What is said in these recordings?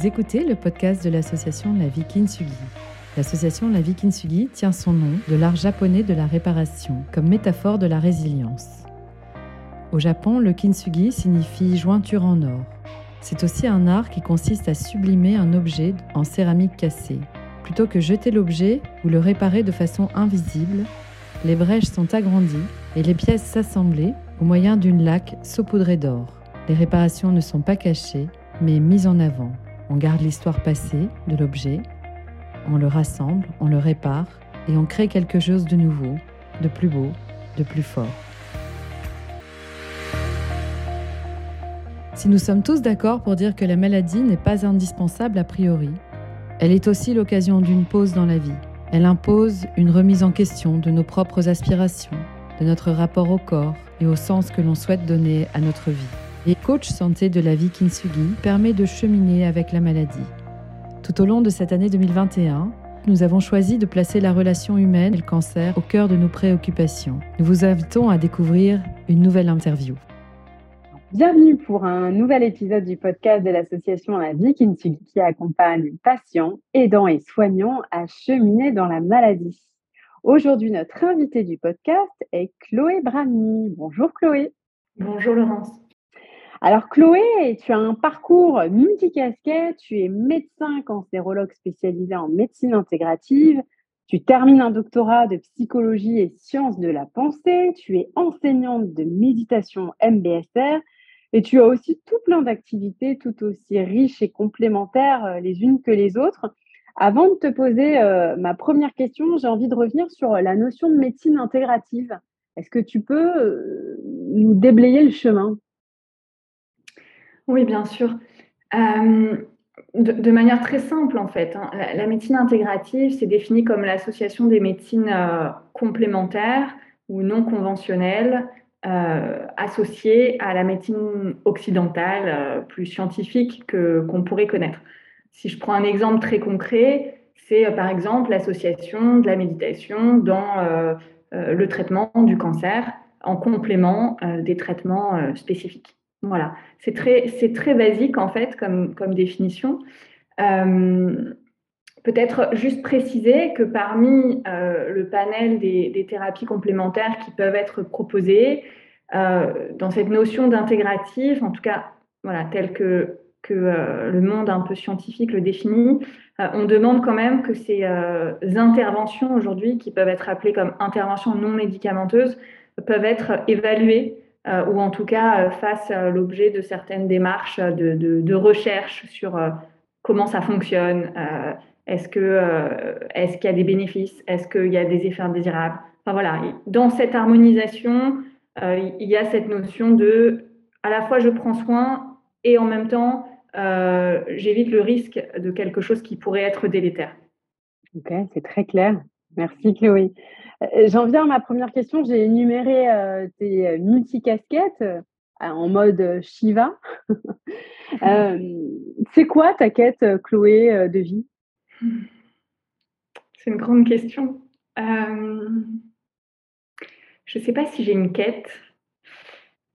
Vous écoutez le podcast de l'association La Vie Kintsugi. L'association La Vie Kintsugi tient son nom de l'art japonais de la réparation comme métaphore de la résilience. Au Japon, le kintsugi signifie jointure en or. C'est aussi un art qui consiste à sublimer un objet en céramique cassée. Plutôt que jeter l'objet ou le réparer de façon invisible, les brèches sont agrandies et les pièces s'assemblées au moyen d'une laque saupoudrée d'or. Les réparations ne sont pas cachées, mais mises en avant. On garde l'histoire passée de l'objet, on le rassemble, on le répare et on crée quelque chose de nouveau, de plus beau, de plus fort. Si nous sommes tous d'accord pour dire que la maladie n'est pas indispensable a priori, elle est aussi l'occasion d'une pause dans la vie. Elle impose une remise en question de nos propres aspirations, de notre rapport au corps et au sens que l'on souhaite donner à notre vie. Et coach santé de la vie Kintsugi permet de cheminer avec la maladie. Tout au long de cette année 2021, nous avons choisi de placer la relation humaine et le cancer au cœur de nos préoccupations. Nous vous invitons à découvrir une nouvelle interview. Bienvenue pour un nouvel épisode du podcast de l'association La Vie Kintsugi qui accompagne patients, aidants et soignants à cheminer dans la maladie. Aujourd'hui, notre invité du podcast est Chloé Brami. Bonjour Chloé. Bonjour Laurence. Alors Chloé, tu as un parcours multicasquette, tu es médecin cancérologue spécialisé en médecine intégrative, tu termines un doctorat de psychologie et sciences de la pensée, tu es enseignante de méditation MBSR et tu as aussi tout plein d'activités tout aussi riches et complémentaires euh, les unes que les autres. Avant de te poser euh, ma première question, j'ai envie de revenir sur la notion de médecine intégrative. Est-ce que tu peux euh, nous déblayer le chemin? Oui, bien sûr. Euh, de, manière très simple, en fait, hein. la, médecine intégrative, c'est défini comme l'association des médecines euh, complémentaires ou non conventionnelles euh, associées à la médecine occidentale plus scientifique que, qu'on pourrait connaître. Si je prends un exemple très concret, c'est par exemple l'association de la méditation dans le traitement du cancer en complément des traitements spécifiques. Voilà, c'est très, c'est très basique en fait comme, comme définition. Euh, peut-être juste préciser que parmi euh, le panel des, thérapies complémentaires qui peuvent être proposées, euh, dans cette notion d'intégratif, en tout cas voilà, tel que, que le monde un peu scientifique le définit, on demande quand même que ces interventions aujourd'hui, qui peuvent être appelées comme interventions non médicamenteuses, peuvent être évaluées euh, ou en tout cas euh, fasse euh, l'objet de certaines démarches de, de, recherche sur comment ça fonctionne, est-ce que est-ce qu'il y a des bénéfices, est-ce qu'il y a des effets indésirables. Enfin voilà, dans cette harmonisation, il y a cette notion de à la fois je prends soin et en même temps j'évite le risque de quelque chose qui pourrait être délétère. Ok, c'est très clair. Merci Chloé. Euh, j'en viens à ma première question. J'ai énuméré euh, tes euh, multicasquettes en mode Shiva. c'est quoi ta quête, Chloé, de vie? C'est une grande question. je ne sais pas si j'ai une quête.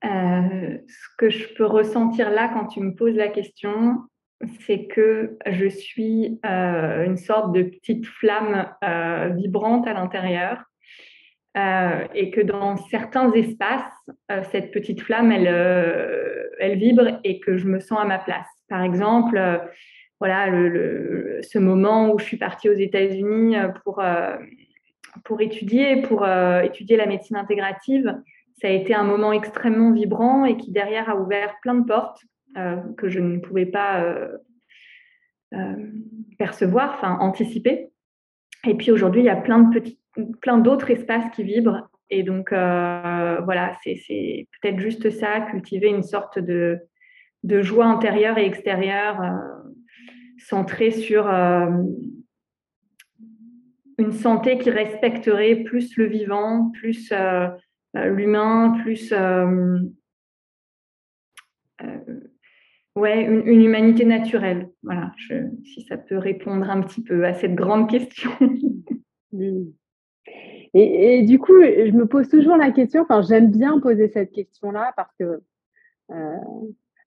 ce que je peux ressentir là quand tu me poses la question, c'est que je suis une sorte de petite flamme vibrante à l'intérieur euh, et que dans certains espaces, euh, cette petite flamme, elle, euh, elle vibre et que je me sens à ma place. Par exemple, voilà, ce moment où je suis partie aux États-Unis pour, pour étudier, pour étudier la médecine intégrative, ça a été un moment extrêmement vibrant et qui derrière a ouvert plein de portes que je ne pouvais pas percevoir, enfin anticiper. Et puis aujourd'hui, il y a plein de petits plein d'autres espaces qui vibrent. Et donc, euh, voilà, c'est peut-être juste ça, cultiver une sorte de, de joie intérieure et extérieure euh, centrée sur euh, une santé qui respecterait plus le vivant, plus l'humain, plus ouais, une, humanité naturelle. Voilà, si ça peut répondre un petit peu à cette grande question. Et, du coup, je me pose toujours la question, enfin, j'aime bien poser cette question-là parce que euh,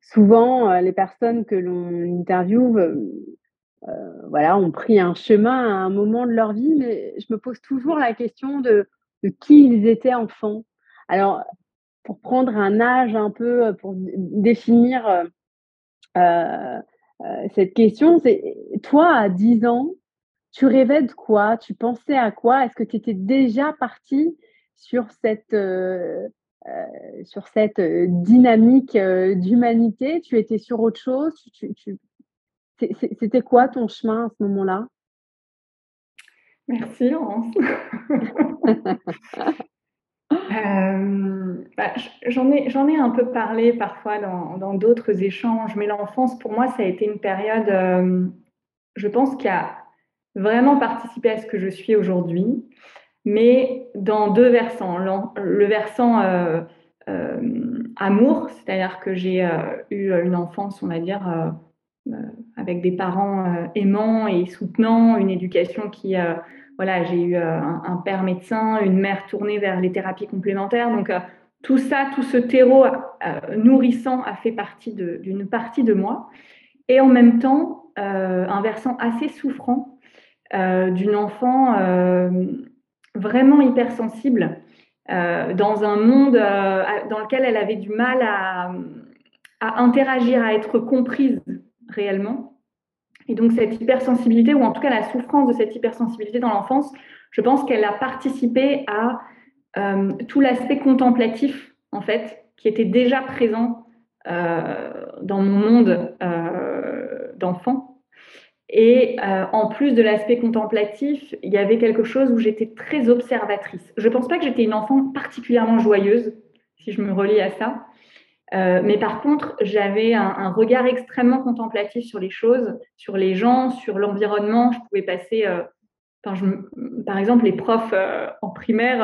souvent, les personnes que l'on interviewe, voilà, ont pris un chemin à un moment de leur vie, mais je me pose toujours la question de, de qui ils étaient enfants. Alors, pour prendre un âge un peu, pour définir cette question, c'est toi, à 10 ans, tu rêvais de quoi? Tu pensais à quoi? Est-ce que tu étais déjà parti sur cette, euh, euh, sur cette euh, dynamique d'humanité? Tu étais sur autre chose? C'était quoi ton chemin à ce moment-là? Merci Laurence. Bah, j'en ai, un peu parlé parfois dans d'autres échanges, mais l'enfance, pour moi, ça a été une période, je pense, qui a vraiment participé à ce que je suis aujourd'hui, mais dans deux versants. Le versant euh, euh, amour, c'est-à-dire que j'ai euh, eu une enfance, on va dire, avec des parents aimants et soutenants, une éducation qui, voilà, j'ai eu un, père médecin, une mère tournée vers les thérapies complémentaires. Donc, tout ça, tout ce terreau nourrissant a fait partie d'une partie de moi. Et en même temps, un versant assez souffrant euh, d'une enfant euh, vraiment hypersensible euh, dans un monde dans lequel elle avait du mal à, interagir, à être comprise réellement. Et donc cette hypersensibilité, ou en tout cas la souffrance de cette hypersensibilité dans l'enfance, je pense qu'elle a participé à tout l'aspect contemplatif, en fait, qui était déjà présent dans mon monde d'enfant. Et euh, en plus de l'aspect contemplatif, il y avait quelque chose où j'étais très observatrice. Je ne pense pas que j'étais une enfant particulièrement joyeuse, si je me relie à ça. Euh, mais par contre, j'avais un, regard extrêmement contemplatif sur les choses, sur les gens, sur l'environnement. Je pouvais passer, euh, par exemple, les profs en primaire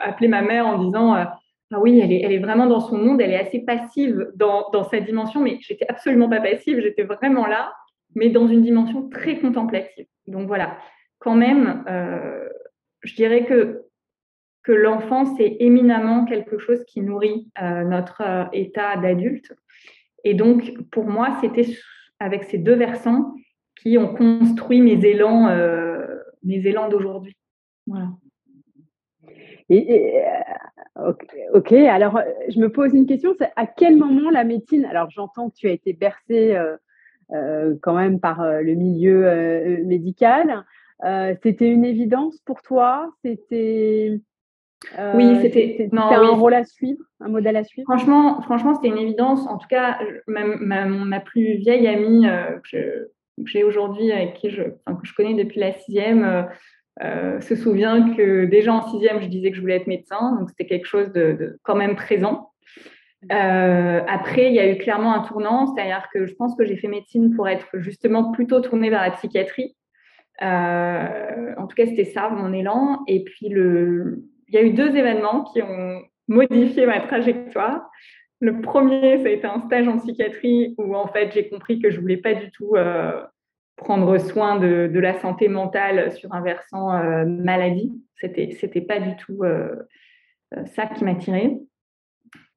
appelaient ma mère en disant Ah oui, elle est, vraiment dans son monde, elle est assez passive dans, dans sa dimension, mais j'étais absolument pas passive, j'étais vraiment là mais dans une dimension très contemplative. Donc voilà, quand même, euh, je dirais que, que l'enfant, c'est éminemment quelque chose qui nourrit euh, notre euh, état d'adulte. Et donc, pour moi, c'était avec ces deux versants qui ont construit mes élans, mes élans d'aujourd'hui. Voilà. Et, ok, alors je me pose une question, à quel moment la médecine, alors j'entends que tu as été bercée euh, quand même par euh, le milieu euh, médical. c'était une évidence pour toi C'était oui, c'était un rôle à suivre, un modèle à suivre? Franchement, franchement, c'était une évidence. En tout cas, ma, ma, plus vieille amie que j'ai aujourd'hui, avec qui je, que je connais depuis la sixième, se souvient que déjà en sixième, je disais que je voulais être médecin, donc c'était quelque chose de, de, quand même présent. Euh, après, il y a eu clairement un tournant, c'est-à-dire que je pense que j'ai fait médecine pour être justement plutôt tournée vers la psychiatrie. Euh, en tout cas, c'était ça mon élan. Et puis, le... il y a eu deux événements qui ont modifié ma trajectoire. Le premier, ça a été un stage en psychiatrie où en fait j'ai compris que je voulais pas du tout euh, prendre soin de, la santé mentale sur un versant maladie. C'était c'était pas du tout ça qui m'attirait.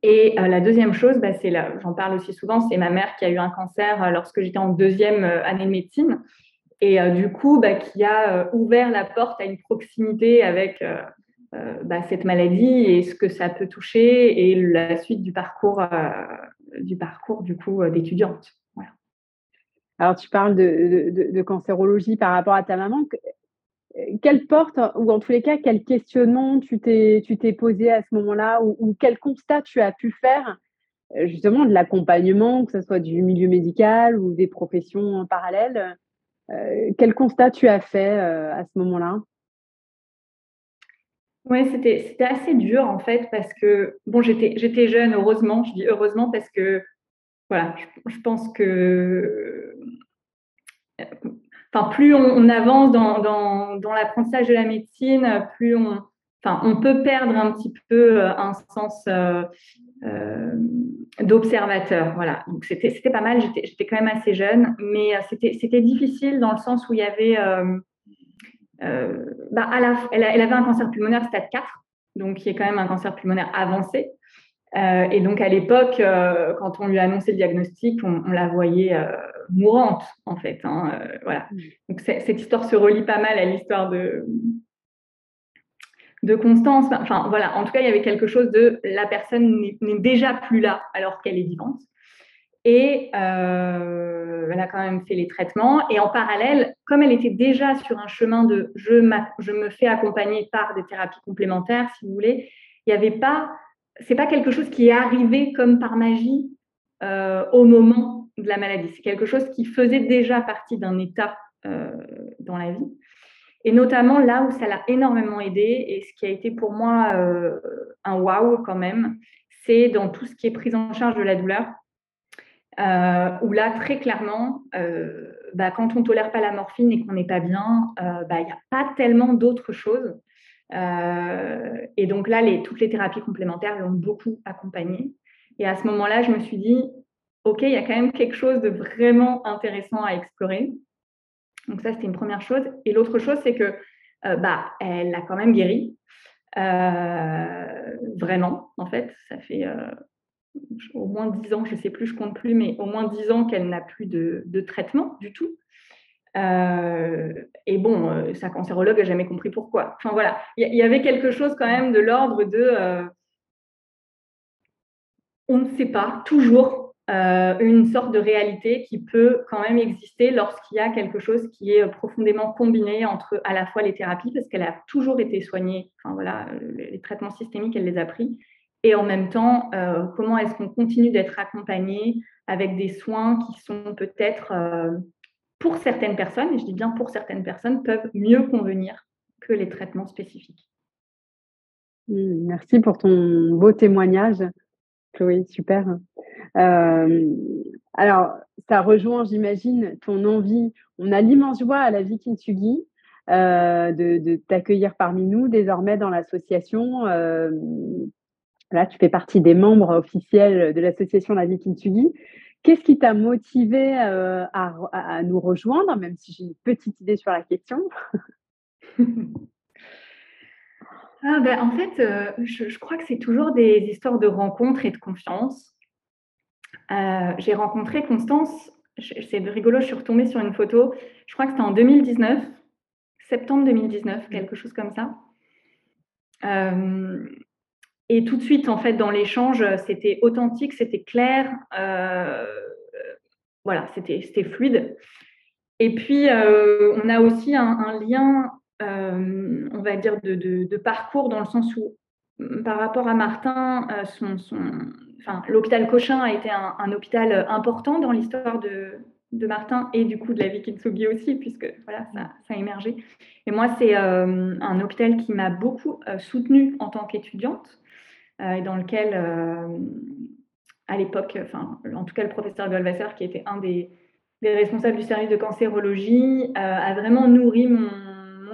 Et euh, la deuxième chose, bah, c'est j'en parle aussi souvent, c'est ma mère qui a eu un cancer euh, lorsque j'étais en deuxième euh, année de médecine. Et du coup, bah, qui a ouvert la porte à une proximité avec bah, cette maladie et ce que ça peut toucher et la suite du parcours, du parcours du coup d'étudiante. Alors, tu parles de, de, cancérologie par rapport à ta maman. Quelle porte, ou en tous les cas, quel questionnement tu t'es, tu t'es posé à ce moment-là, ou, quel constat tu as pu faire euh, justement de l'accompagnement, que ce soit du milieu médical ou des professions parallèles euh, Quel constat tu as fait euh, à ce moment-là? Oui, c'était, assez dur en fait, parce que, bon, j'étais, jeune, heureusement, je dis heureusement parce que, voilà, je pense que plus on, avance dans, l'apprentissage de la médecine, plus on, enfin, on peut perdre un petit peu euh, un sens euh, euh, d'observateur. Voilà. Donc c'était, pas mal. J'étais, j'étais quand même assez jeune, mais c'était, c'était difficile dans le sens où il y avait, bah, à la, elle, elle, avait un cancer pulmonaire stade 4, donc qui est quand même un cancer pulmonaire avancé. et donc à l'époque, quand on lui a annoncé le diagnostic, on, la voyait mourante en fait. Hein, voilà. Mm. Donc cette histoire se relie pas mal à l'histoire de, de Constance. Enfin voilà, en tout cas, il y avait quelque chose de la personne n'est déjà plus là alors qu'elle est vivante. Et euh, elle a quand même fait les traitements. Et en parallèle, comme elle était déjà sur un chemin de je, me fais accompagner par des thérapies complémentaires, si vous voulez, il n'y avait pas, c'est pas quelque chose qui est arrivé comme par magie euh, au moment de la maladie. C'est quelque chose qui faisait déjà partie d'un état euh, dans la vie. Et notamment là où ça l'a énormément aidé, et ce qui a été pour moi un wow quand même, c'est dans tout ce qui est prise en charge de la douleur euh, où là, très clairement, euh, bah, quand on ne tolère pas la morphine et qu'on n'est pas bien, euh, bah, il n'y a pas tellement d'autres choses. et donc là, toutes les thérapies complémentaires l'ont beaucoup accompagné. Et à ce moment-là, je me suis dit, OK, il y a quand même quelque chose de vraiment intéressant à explorer. Donc ça, c'était une première chose. Et l'autre chose, c'est que bah, elle a quand même guéri. vraiment, en fait, ça fait au moins 10 ans, je ne sais plus, je compte plus, mais au moins 10 ans qu'elle n'a plus de, traitement du tout. Euh, et bon, euh, sa cancérologue n'a jamais compris pourquoi. Enfin voilà, il y, avait quelque chose quand même de l'ordre de euh, on ne sait pas, toujours une sorte de réalité qui peut quand même exister lorsqu'il y a quelque chose qui est profondément combiné entre à la fois les thérapies, parce qu'elle a toujours été soignée, enfin voilà, les traitements systémiques, elle les a pris, et en même temps, euh, comment est-ce qu'on continue d'être accompagné avec des soins qui sont peut-être, euh, pour certaines personnes, et je dis bien pour certaines personnes, peuvent mieux convenir que les traitements spécifiques. Mmh, merci pour ton beau témoignage, Chloé, super. Euh, alors, ça rejoint, j'imagine, ton envie. On a l'immense joie à la vie Kintsugi de, de t'accueillir parmi nous désormais dans l'association Là, tu fais partie des membres officiels de l'association La Vie Kintsugi. Qu'est-ce qui t'a motivé euh, à, nous rejoindre, même si j'ai une petite idée sur la question? Ah ben, En fait, euh, je, crois que c'est toujours des histoires de rencontres et de confiance. Euh, j'ai rencontré Constance, c'est rigolo, je suis retombée sur une photo, je crois que c'était en 2019, septembre 2019, quelque chose comme ça. Et tout de suite, en fait, dans l'échange, c'était authentique, c'était clair. Euh, voilà, c'était fluide. Et puis, euh, on a aussi un, lien, euh, on va dire, de, parcours dans le sens où, par rapport à Martin, son, enfin, l'hôpital Cochin a été un, hôpital important dans l'histoire de, Martin et du coup de la vie Kintsugi aussi, puisque voilà, ça, ça a émergé. Et moi, c'est un hôpital qui m'a beaucoup soutenue en tant qu'étudiante. Euh, et dans lequel, euh, à l'époque, enfin, en tout cas, le professeur Golvasser, qui était un des, responsables du service de cancérologie, euh, a vraiment nourri mon,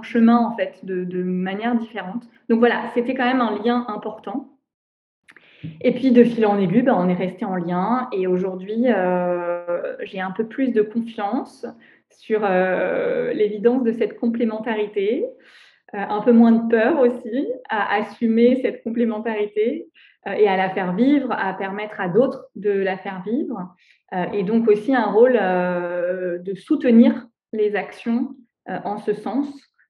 chemin, en fait, de, manière différente. Donc voilà, c'était quand même un lien important. Et puis de fil en aiguille, ben, on est resté en lien et aujourd'hui, j'ai un peu plus de confiance sur l'évidence de cette complémentarité. Euh, un peu moins de peur aussi à assumer cette complémentarité euh, et à la faire vivre, à permettre à d'autres de la faire vivre. Euh, et donc aussi un rôle de soutenir les actions en ce sens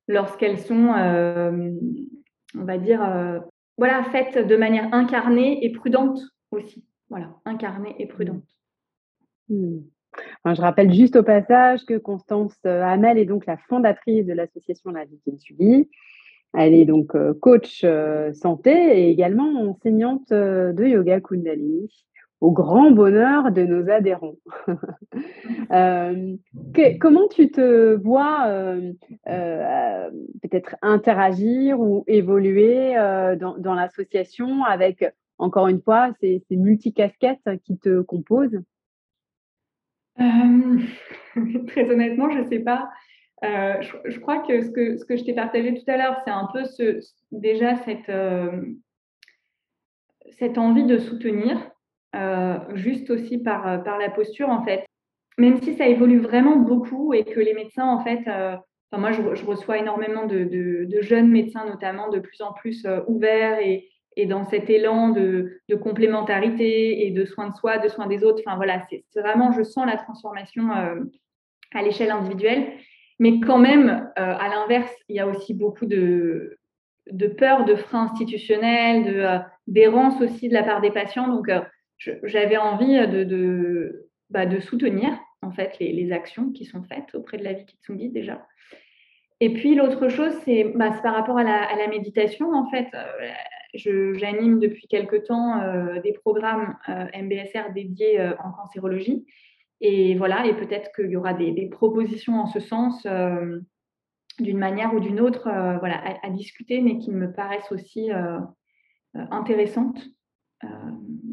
lorsqu'elles sont, on va dire, voilà, faites de manière incarnée et prudente aussi. Voilà, incarnée et prudente. Mmh je rappelle juste au passage que Constance euh, Hamel est donc la fondatrice de l'association La Vie qui Elle est donc euh, coach euh, santé et également enseignante de yoga Kundalini. Au grand bonheur de nos adhérents. comment tu te vois peut-être interagir ou évoluer dans, l'association avec, encore une fois, ces, ces multicasquettes qui te composent? Euh, très honnêtement, je ne sais pas. Euh, je, crois que ce que, je t'ai partagé tout à l'heure, c'est un peu déjà cette, euh, envie de soutenir, juste aussi par, par la posture, en fait. Même si ça évolue vraiment beaucoup et que les médecins, en fait, moi, je, reçois énormément de, jeunes médecins, notamment, de plus en plus ouverts et, et dans cet élan de, complémentarité et de soins de soi, de soins des autres. Enfin voilà, c'est vraiment, je sens la transformation à l'échelle individuelle. Mais quand même, à l'inverse, il y a aussi beaucoup de, peur, de freins institutionnels, d'errance aussi de la part des patients. Donc, j'avais envie de, bah, de, soutenir en fait les, actions qui sont faites auprès de la vie Kitsungi déjà. Et puis l'autre chose, c'est bah, par rapport à la, méditation. En fait, euh, j'anime depuis quelque temps euh, des programmes euh, MBSR dédiés en cancérologie. Et voilà, et peut-être qu'il y aura des, propositions en ce sens d'une manière ou d'une autre voilà, à, discuter, mais qui me paraissent aussi intéressantes.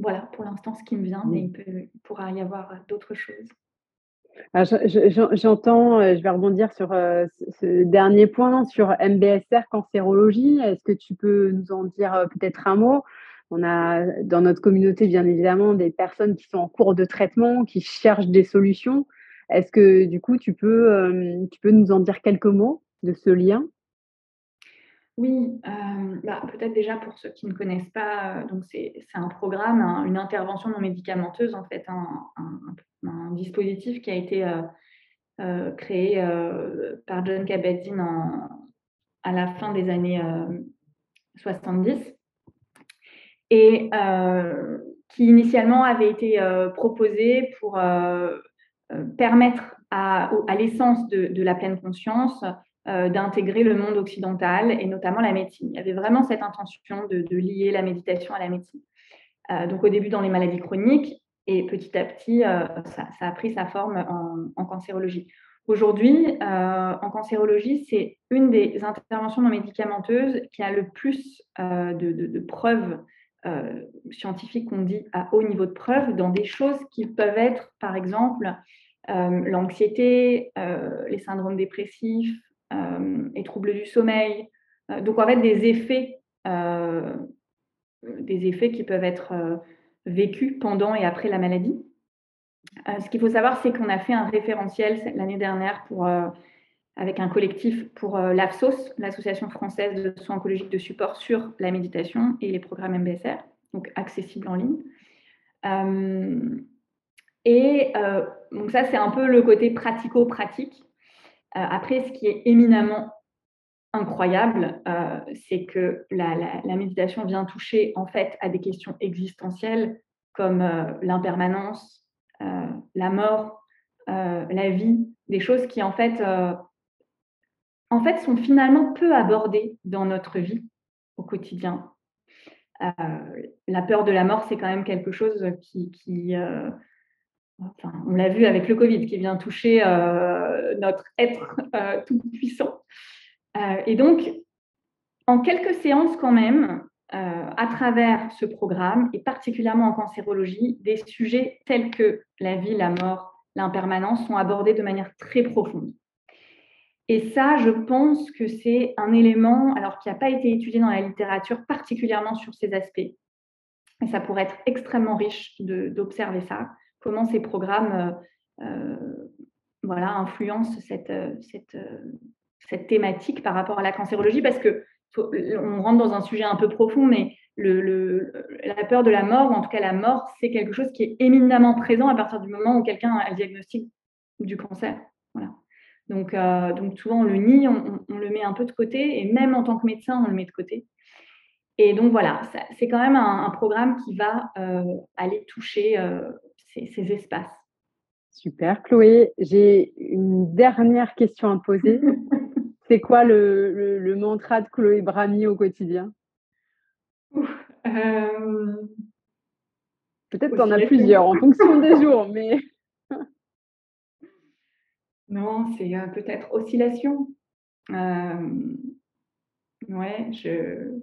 voilà, pour l'instant, ce qui me vient, mais il pourra y avoir d'autres choses. J'entends, euh, je vais rebondir sur euh, ce dernier point, sur MBSR, cancérologie. Est-ce que tu peux nous en dire euh, peut-être un mot? On a dans notre communauté, bien évidemment, des personnes qui sont en cours de traitement, qui cherchent des solutions. Est-ce que du coup, tu peux, tu peux nous en dire quelques mots de ce lien? Oui, bah, peut-être déjà pour ceux qui ne connaissent pas, donc c'est un programme, une intervention non médicamenteuse en fait, un, dispositif qui a été euh, euh, créé euh, par John Kabat-Zinn à la fin des années 70 et qui initialement avait été proposé pour permettre à, l'essence de, la pleine conscience d'intégrer le monde occidental et notamment la médecine. Il y avait vraiment cette intention de, lier la méditation à la médecine. donc au début dans les maladies chroniques et petit à petit, euh, ça, a pris sa forme en, cancérologie. Aujourd'hui, euh, en cancérologie, c'est une des interventions non médicamenteuses qui a le plus euh, de, preuves scientifiques qu'on dit à haut niveau de preuves dans des choses qui peuvent être, par exemple, l'anxiété, les syndromes dépressifs, les troubles du sommeil. donc, en fait, des effets, des effets qui peuvent être vécu pendant et après la maladie. Euh, ce qu'il faut savoir, c'est qu'on a fait un référentiel l'année dernière pour, euh, avec un collectif pour euh, l'AFSOS, l'Association française de soins oncologiques de support sur la méditation et les programmes MBSR, donc accessibles en ligne. et donc ça, c'est un peu le côté pratico-pratique. Après, ce qui est éminemment incroyable, euh, c'est que la, méditation vient toucher en fait à des questions existentielles comme euh, l'impermanence, euh, la mort, la vie, des choses qui en fait, en fait sont finalement peu abordées dans notre vie au quotidien. la peur de la mort, c'est quand même quelque chose qui on l'a vu avec le Covid, qui vient toucher notre être tout puissant. Euh, et donc, en quelques séances quand même, euh, à travers ce programme, et particulièrement en cancérologie, des sujets tels que la vie, la mort, l'impermanence sont abordés de manière très profonde. Et ça, je pense que c'est un élément, alors qui n'a pas été étudié dans la littérature, particulièrement sur ces aspects. Et ça pourrait être extrêmement riche d'observer ça, comment ces programmes euh, voilà, influencent cette, cette, cette thématique par rapport à la cancérologie parce que on rentre dans un sujet un peu profond, mais la peur de la mort, en tout cas la mort, c'est quelque chose qui est éminemment présent à partir du moment où quelqu'un a le diagnostic du cancer. Voilà. Donc, euh, donc souvent on le nie, on, le met un peu de côté, et même en tant que médecin, on le met de côté. Et donc voilà, c'est quand même un, programme qui va euh, aller toucher euh, ces, ces, espaces. Super, Chloé. J'ai une dernière question à poser. C'est quoi le, mantra de Chloé Brami au quotidien? Euh, Peut-être qu'on a plusieurs en fonction des jours, mais. non, c'est euh, peut-être oscillation. Euh, ouais, je.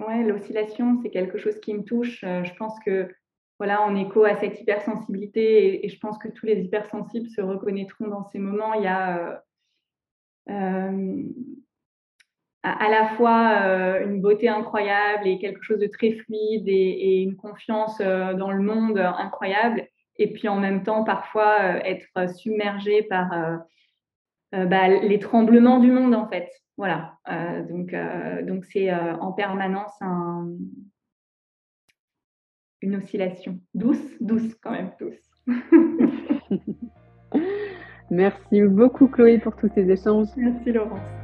Ouais, l'oscillation, c'est quelque chose qui me touche. Je pense que voilà, en écho à cette hypersensibilité, et, je pense que tous les hypersensibles se reconnaîtront dans ces moments. Il y a euh, euh, à, la fois euh, une beauté incroyable et quelque chose de très fluide et, une confiance dans le monde incroyable, et puis en même temps parfois être submergé par bah, les tremblements du monde en fait. Voilà. donc donc c'est en permanence une oscillation douce, douce quand même, douce. Merci beaucoup Chloé pour tous ces échanges. Merci Laurence.